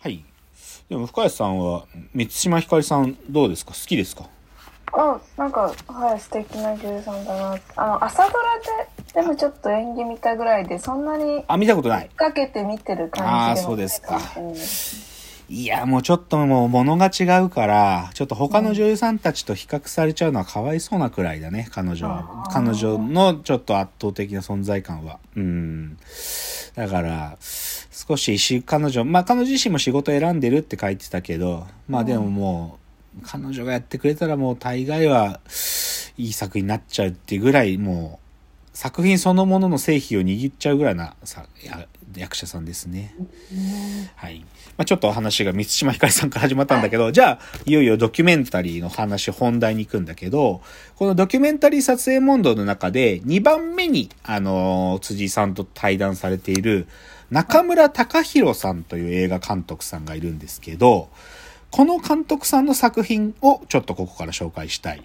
はい。でも、深谷さんは、満島ひかりさんどうですか？好きですか？あ、なんか、はい、素敵な女優さんだな。あの、朝ドラで、でもちょっと演技見たぐらいで、そんなにあ、見たことない。かけて見てる感じあーないそうですかいや、もうちょっともう物が違うから、ちょっと他の女優さんたちと比較されちゃうのはかわいそうなくらいだね、彼女は彼女のちょっと圧倒的な存在感は。うん。だから、少しし、彼女、まあ彼女自身も仕事選んでるって書いてたけど、まあでももう、彼女がやってくれたらもう大概はいい作品になっちゃうっていうぐらい、もう、作品そのものの成否を握っちゃうぐらいなさや役者さんですね。はい。まあ、ちょっとお話が満島ひかりさんから始まったんだけど、じゃあ、いよいよドキュメンタリーの話、本題に行くんだけど、このドキュメンタリー撮影問答の中で、2番目に、あのー辻さんと対談されている、中村隆弘さんという映画監督さんがいるんですけど、この監督さんの作品をちょっとここから紹介したい。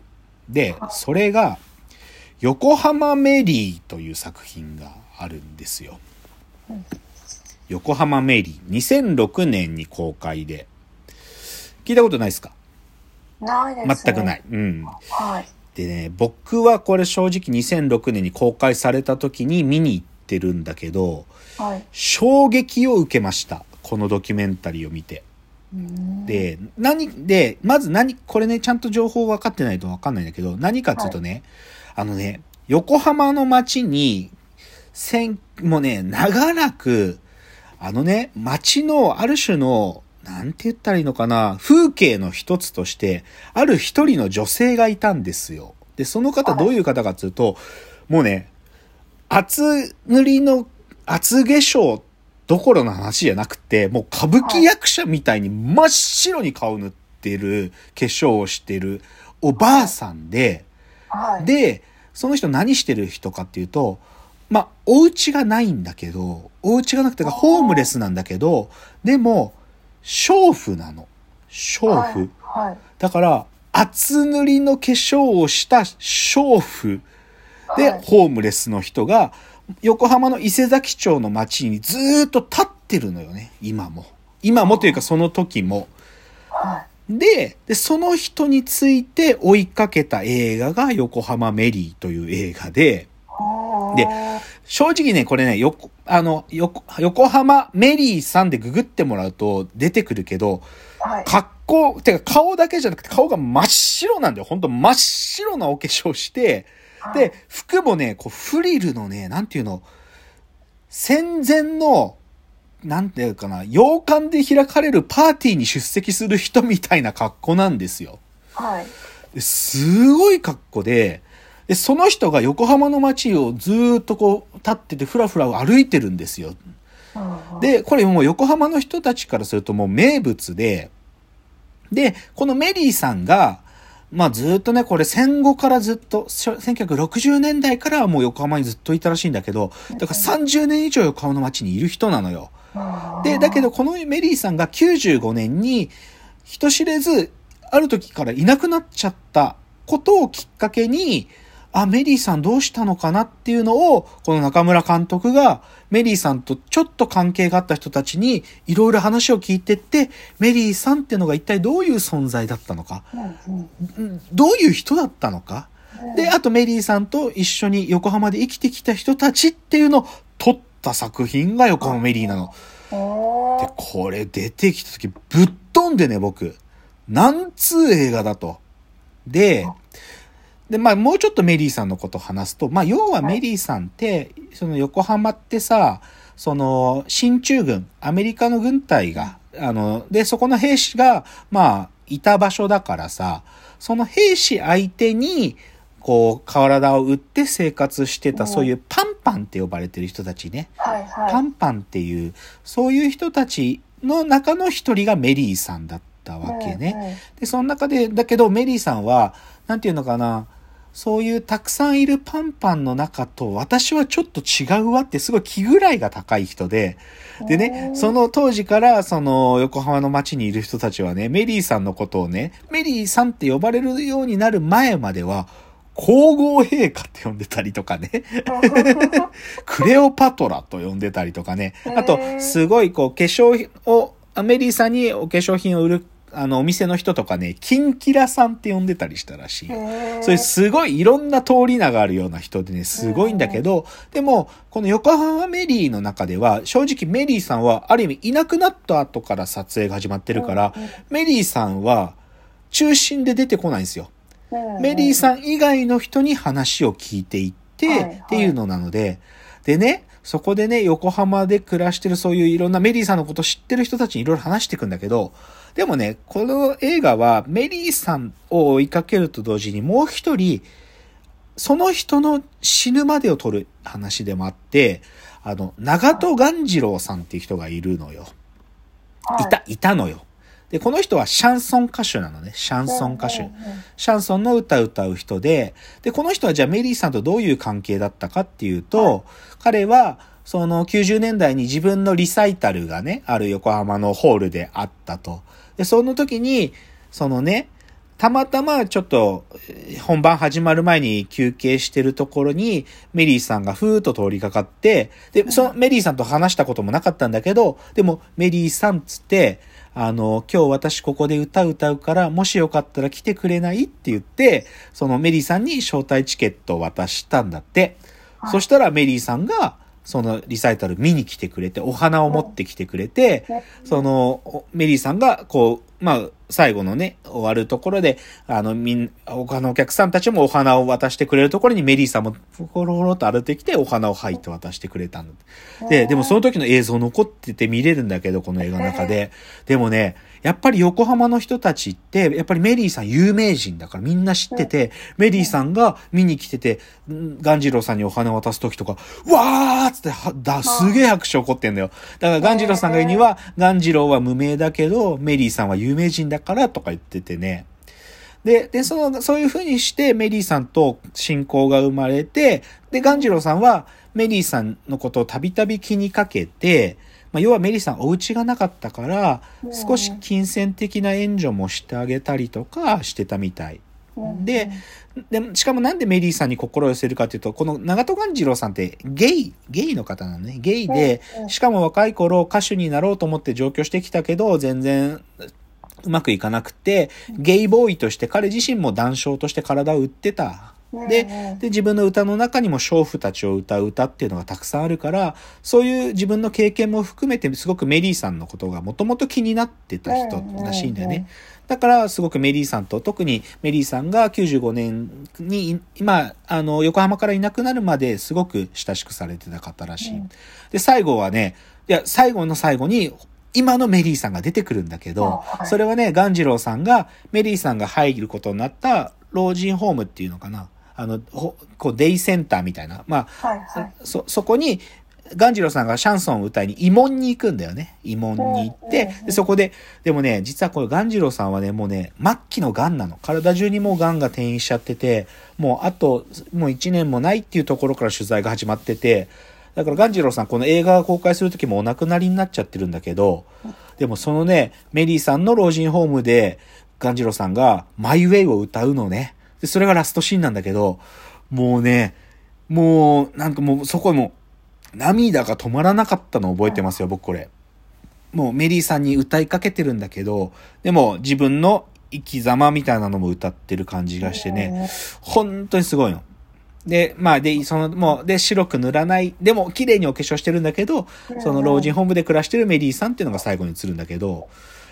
で、それが、横浜メリーという作品があるんですよ。横浜メリー。2006年に公開で。聞いたことないですか？ないですね。全くない。うん。はい。でね、僕はこれ正直2006年に公開された時に見に行ってるんだけど、はい。衝撃を受けました。このドキュメンタリーを見て。うん、で、何、で、まず何、これね、ちゃんと情報分かってないと分かんないんだけど、何かっていうとね、あのね、横浜の街に、せん、もうね、長らく、あのね、街のある種の、なんて言ったらいいのかな、風景の一つとして、ある一人の女性がいたんですよ。で、その方どういう方かっていうと、もうね、厚塗りの厚化粧どころの話じゃなくて、もう歌舞伎役者みたいに真っ白に顔塗ってる、化粧をしてるおばあさんで、はい。で、その人何してる人かっていうと、まあ、お家がないんだけど、お家がなくてかホームレスなんだけど、でも、娼婦なの。娼婦。はい。はい。だから、厚塗りの化粧をした娼婦で、はいホームレスの人が、横浜の伊勢崎町の街にずーっと立ってるのよね、今も。今もというかその時も。はい。で、で、その人について追いかけた映画が横浜メリーという映画で、で正直ね、これね、横、あの、横、横浜メリーさんでググってもらうと出てくるけど、はい。格好、てか顔だけじゃなくて顔が真っ白なんだよ。ほんと真っ白なお化粧して、はいで、服もね、こうフリルのね、なんていうの、戦前の、なんていうかな、洋館で開かれるパーティーに出席する人みたいな格好なんですよ。はい。ですごい格好で、で、その人が横浜の街をずーっとこう立っててふらふら歩いてるんですよ。うん、で、これもう横浜の人たちからするともう名物で、で、このメリーさんが、まあずっとね、これ戦後からずっと、しょ1960年代からはもう横浜にずっといたらしいんだけど、だから30年以上横浜の街にいる人なのよ。で、だけどこのメリーさんが95年に人知れず、ある時からいなくなっちゃったことをきっかけに、あ、メリーさんどうしたのかなっていうのを、この中村監督が、メリーさんとちょっと関係があった人たちに、いろいろ話を聞いてって、メリーさんっていうのが一体どういう存在だったのか、どういう人だったのか、で、あとメリーさんと一緒に横浜で生きてきた人たちっていうのを撮った作品が横浜メリーなの。でこれ出てきた時ぶっ飛んでね、僕。なんつう映画だと。で、で、まあもうちょっとメリーさんのことを話すと、まあ要はメリーさんって、その横浜ってさ、その、進駐軍、アメリカの軍隊が、あの、で、そこの兵士が、まあ、いた場所だからさ、その兵士相手に、こう、体を打って生活してた、うんそういうパンパンって呼ばれてる人たちね。はいはい。パンパンっていう、そういう人たちの中の一人がメリーさんだったわけね。で、その中で、だけどメリーさんは、なんていうのかな、そういうたくさんいるパンパンの中と私はちょっと違うわってすごい気ぐらいが高い人で、でね、その当時からその横浜の街にいる人たちはね、メリーさんのことをね、メリーさんって呼ばれるようになる前までは、皇后陛下って呼んでたりとかね。クレオパトラと呼んでたりとかね。あとすごいこう、化粧を、メリーさんにお化粧品を売る、あの、お店の人とかね、キンキラさんって呼んでたりしたらしい。そういうすごいいろんな通り名があるような人でね、すごいんだけど、でも、この横浜メリーの中では、正直メリーさんは、ある意味いなくなった後から撮影が始まってるから、メリーさんは、中心で出てこないんですよ。メリーさん以外の人に話を聞いていって、っていうのなので、でね、そこでね、横浜で暮らしてるそういういろんなメリーさんのこと知ってる人たちにいろいろ話していくんだけど、でもね、この映画はメリーさんを追いかけると同時にもう一人、その人の死ぬまでを撮る話でもあって、あの、長戸鴈次郎さんっていう人がいるのよ。いた、いたのよ。で、この人はシャンソン歌手なのね。シャンソン歌手。シャンソンの歌を歌う人で、で、この人はじゃあメリーさんとどういう関係だったかっていうと、はい彼は、その90年代に自分のリサイタルがね、ある横浜のホールであったと。で、その時に、そのね、たまたまちょっとえー本番始まる前に休憩してるところにメリーさんがふーっと通りかかって、で、そのメリーさんと話したこともなかったんだけど、でもメリーさんっつって、あの、今日私ここで歌歌うから、もしよかったら来てくれない？って言って、そのメリーさんに招待チケットを渡したんだって。はい。そしたらメリーさんが、そのリサイタル見に来てくれて、お花を持ってきてくれて、その、おメリーさんが、こう、まあ、最後のね、終わるところで、あの、みん、他のお客さんたちもお花を渡してくれるところにメリーさんも、ほろほろと歩いてきて、お花を入って渡してくれたんだ。で、でもその時の映像残ってて見れるんだけど、この映画の中で。でもね、やっぱり横浜の人たちって、やっぱりメリーさん有名人だからみんな知ってて、メリーさんが見に来てて、んガンジローさんにお花を渡す時とか、わーっつっては、だ、すげえ拍手起こってんだよ。だからガンジローさんが言うには、ガンジローは無名だけど、メリーさんは有名人だからとか言っててね。で、で、その、そういう風にしてメリーさんと親交が生まれて、で、ガンジローさんはメリーさんのことをたびたび気にかけて、まあ、要はメリーさんお家がなかったから、少し金銭的な援助もしてあげたりとかしてたみたい。で、で、しかもなんでメリーさんに心を寄せるかというと、この長戸鴈次郎さんってゲイ、ゲイの方なのね。ゲイで、しかも若い頃歌手になろうと思って上京してきたけど、全然うまくいかなくて、ゲイボーイとして彼自身も男性として体を売ってた。で、で、自分の歌の中にも娼婦たちを歌う歌っていうのがたくさんあるから、そういう自分の経験も含めて、すごくメリーさんのことがもともと気になってた人らしいんだよね。だから、すごくメリーさんと、特にメリーさんが95年に、今、あの、横浜からいなくなるまですごく親しくされてた方らしい。うんで、最後はね、いや、最後の最後に、今のメリーさんが出てくるんだけど、それはね、ガンジローさんが、メリーさんが入ることになった老人ホームっていうのかな。あの、ほこう、デイセンターみたいな。まあ、はいはい。そ、そこに、ガンジローさんがシャンソンを歌いに、慰問に行くんだよね。慰問に行ってで、そこで、でもね、実はこれガンジローさんはね、もうね、末期のガンなの。体中にもうガンが転移しちゃってて、もうあと、もう1年もないっていうところから取材が始まってて、だからガンジローさん、この映画が公開する時もお亡くなりになっちゃってるんだけど、でもそのね、メリーさんの老人ホームで、ガンジローさんが、マイウェイを歌うのね。で、それがラストシーンなんだけど、もうね、もう、なんかもうそこもう、涙が止まらなかったのを覚えてますよ、僕これ。もうメリーさんに歌いかけてるんだけど、でも自分の生き様みたいなのも歌ってる感じがしてね、本当にすごいの。で、まあ、で、その、もう、で、白く塗らない、でも、綺麗にお化粧してるんだけど、その老人ホームで暮らしてるメリーさんっていうのが最後に映るんだけど、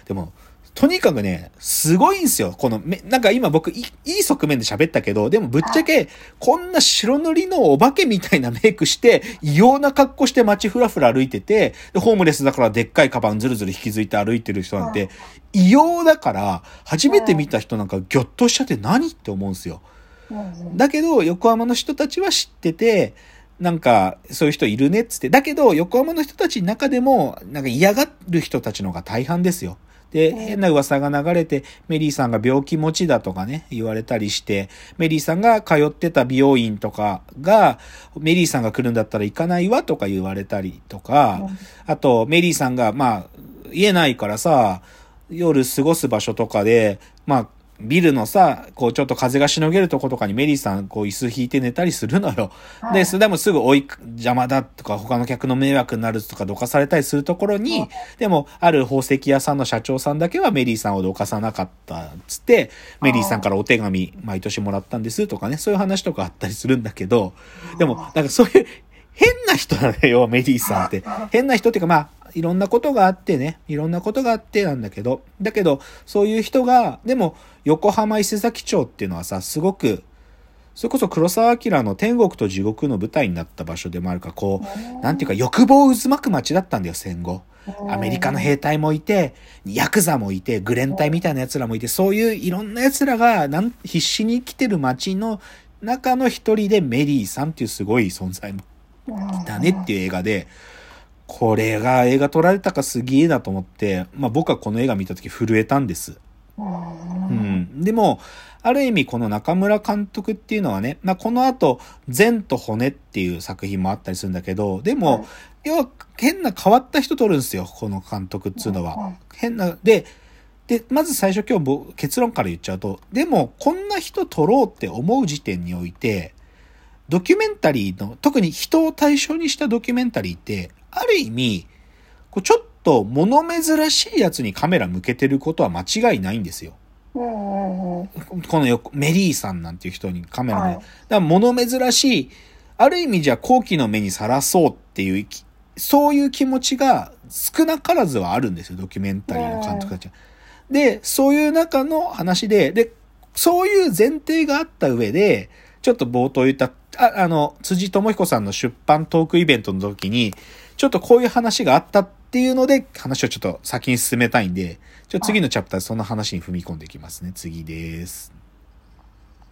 でも、とにかくね、すごいんですよ。この、め、なんか今僕いい、いい側面で喋ったけど、でもぶっちゃけ、こんな白塗りのお化けみたいなメイクして、異様な格好して街ふらふら歩いてて、で、ホームレスだからでっかいカバンずるずる引きずいて歩いてる人なんて、異様だから、初めて見た人なんかギョッとしちゃって何って思うんですよ。だけど、横浜の人たちは知ってて、なんか、そういう人いるねっつって。だけど、横浜の人たちの中でも、なんか嫌がる人たちの方が大半ですよ。で、うん変な噂が流れて、メリーさんが病気持ちだとかね、言われたりして、メリーさんが通ってた美容院とかが、メリーさんが来るんだったら行かないわとか言われたりとか、あと、メリーさんが、まあ、言えないからさ、夜過ごす場所とかで、まあ、ビルのさ、こうちょっと風がしのげるとことかにメリーさん、こう椅子引いて寝たりするのよ。はい。で、それでもすぐ追い、邪魔だとか、他の客の迷惑になるとか、どかされたりするところに、でも、ある宝石屋さんの社長さんだけはメリーさんをどかさなかったっつって、メリーさんからお手紙毎年もらったんです。とかね、そういう話とかあったりするんだけど、でも、なんかそういう、変な人なのよ、メリーさんって。変な人っていうか、まあ、いろんなことがあってね、いろんなことがあってなんだけど、だけど、そういう人が、でも、横浜伊勢崎町っていうのはさ、すごく、それこそ黒澤明の天国と地獄の舞台になった場所でもあるから、こう、なんていうか欲望渦巻く街だったんだよ、戦後。アメリカの兵隊もいて、ヤクザもいて、グレン隊みたいな奴らもいて、そういういろんな奴らがなん必死に生きてる街の中の一人でメリーさんっていうすごい存在もだねっていう映画で、これが映画撮られたかすげえだと思って、まあ僕はこの映画見た時震えたんです。うん。でも、ある意味この中村監督っていうのはね、まあこの後、善と骨っていう作品もあったりするんだけど、でも、要は変な変わった人撮るんですよ、この監督っていうのは。変な、で、で、まず最初今日僕結論から言っちゃうと、でもこんな人撮ろうって思う時点において、ドキュメンタリーの、特に人を対象にしたドキュメンタリーって、ある意味、こうちょっと物珍しいやつにカメラ向けてることは間違いないんですよ。このよメリーさんなんていう人にカメラで。はいだから物珍しい、ある意味じゃ後期の目にさらそうっていうき、そういう気持ちが少なからずはあるんですよ、ドキュメンタリーの監督たちは。で、そういう中の話で、で、そういう前提があった上で、ちょっと冒頭言った、ああの、辻智彦さんの出版トークイベントの時に、ちょっとこういう話があったっていうので、話をちょっと先に進めたいんで、ちょ次のチャプターでその話に踏み込んでいきますね。次です。